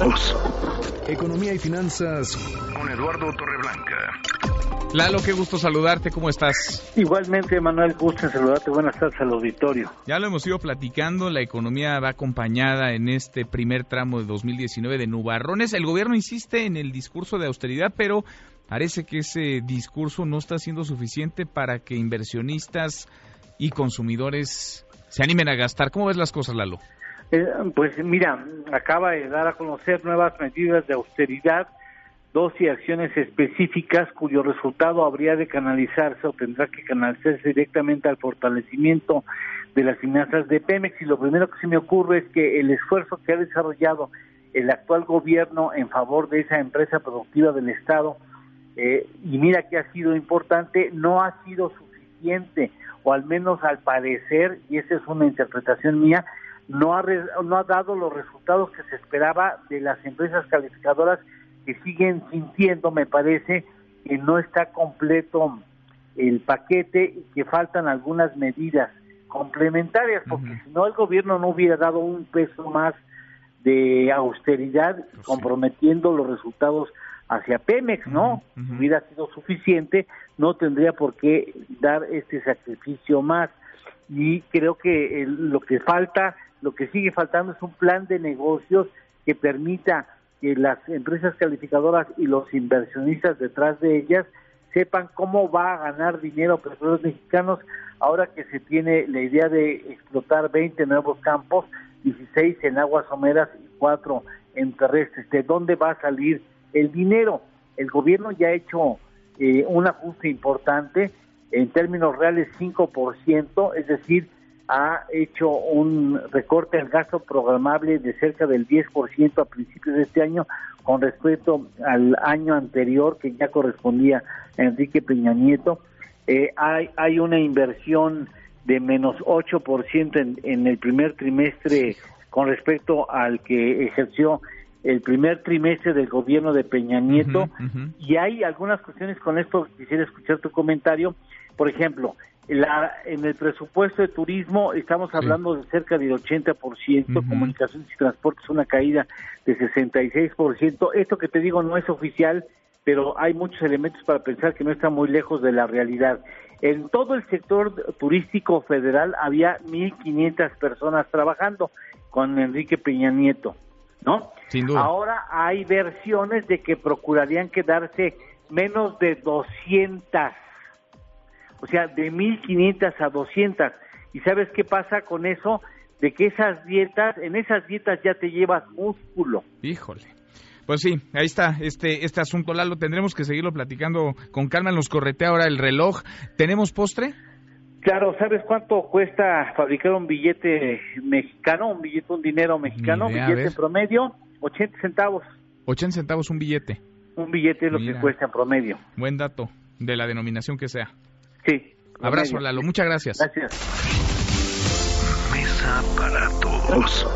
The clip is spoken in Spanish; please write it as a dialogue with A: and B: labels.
A: todos.
B: Economía y finanzas
A: con Eduardo Torreblanca.
C: Lalo, qué gusto saludarte, ¿cómo estás?
D: Igualmente, Manuel, gusto en saludarte. Buenas tardes al auditorio.
C: Ya lo hemos ido platicando, la economía va acompañada en este primer tramo de 2019 de nubarrones. El gobierno insiste en el discurso de austeridad, pero parece que ese discurso no está siendo suficiente para que inversionistas y consumidores se animen a gastar. ¿Cómo ves las cosas, Lalo?
D: Eh, pues mira, acaba de dar a conocer nuevas medidas de austeridad, dos y acciones específicas cuyo resultado habría de canalizarse o tendrá que canalizarse directamente al fortalecimiento de las finanzas de Pemex. Y lo primero que se me ocurre es que el esfuerzo que ha desarrollado el actual gobierno en favor de esa empresa productiva del Estado, eh, y mira que ha sido importante, no ha sido suficiente, o al menos al parecer, y esa es una interpretación mía, no ha, no ha dado los resultados que se esperaba de las empresas calificadoras que siguen sintiendo, me parece, que no está completo el paquete y que faltan algunas medidas complementarias, porque si no el gobierno no hubiera dado un peso más de austeridad pues comprometiendo los resultados hacia Pemex, ¿no? Hubiera sido suficiente, no tendría por qué dar este sacrificio más. Y creo que lo que falta lo que sigue faltando es un plan de negocios que permita que las empresas calificadoras y los inversionistas detrás de ellas sepan cómo va a ganar dinero petróleos mexicanos ahora que se tiene la idea de explotar 20 nuevos campos, 16 en aguas someras y 4 en terrestres. ¿De dónde va a salir el dinero? El gobierno ya ha hecho eh, un ajuste importante, en términos reales 5%, es decir, ha hecho un recorte al gasto programable de cerca del 10% a principios de este año con respecto al año anterior que ya correspondía a Enrique Peña Nieto. Eh, hay, hay una inversión de menos 8% en, en el primer trimestre con respecto al que ejerció el primer trimestre del gobierno de Peña Nieto. y hay algunas cuestiones con esto quisiera escuchar tu comentario. Por ejemplo la, en el presupuesto de turismo estamos hablando de cerca del 80%, comunicaciones y transportes una caída de 66%. Esto que te digo no es oficial, pero hay muchos elementos para pensar que no está muy lejos de la realidad. En todo el sector turístico federal había 1.500 personas trabajando con Enrique Peña Nieto, ¿no?
C: Sin duda.
D: Ahora hay versiones de que procurarían quedarse menos de 200 o sea, de 1500 a 200. ¿Y sabes qué pasa con eso? De que esas dietas, en esas dietas ya te llevas músculo.
C: Híjole. Pues sí, ahí está este este asunto, Lalo. Tendremos que seguirlo platicando con calma. Nos corretea ahora el reloj. ¿Tenemos postre?
D: Claro, ¿sabes cuánto cuesta fabricar un billete mexicano, un billete, un dinero mexicano? billete promedio, 80 centavos.
C: 80 centavos un billete.
D: Un billete es lo que cuesta en promedio.
C: Buen dato, de la denominación que sea.
D: Sí.
C: Abrazo, Lalo. Muchas gracias.
D: Gracias.
A: Mesa para todos.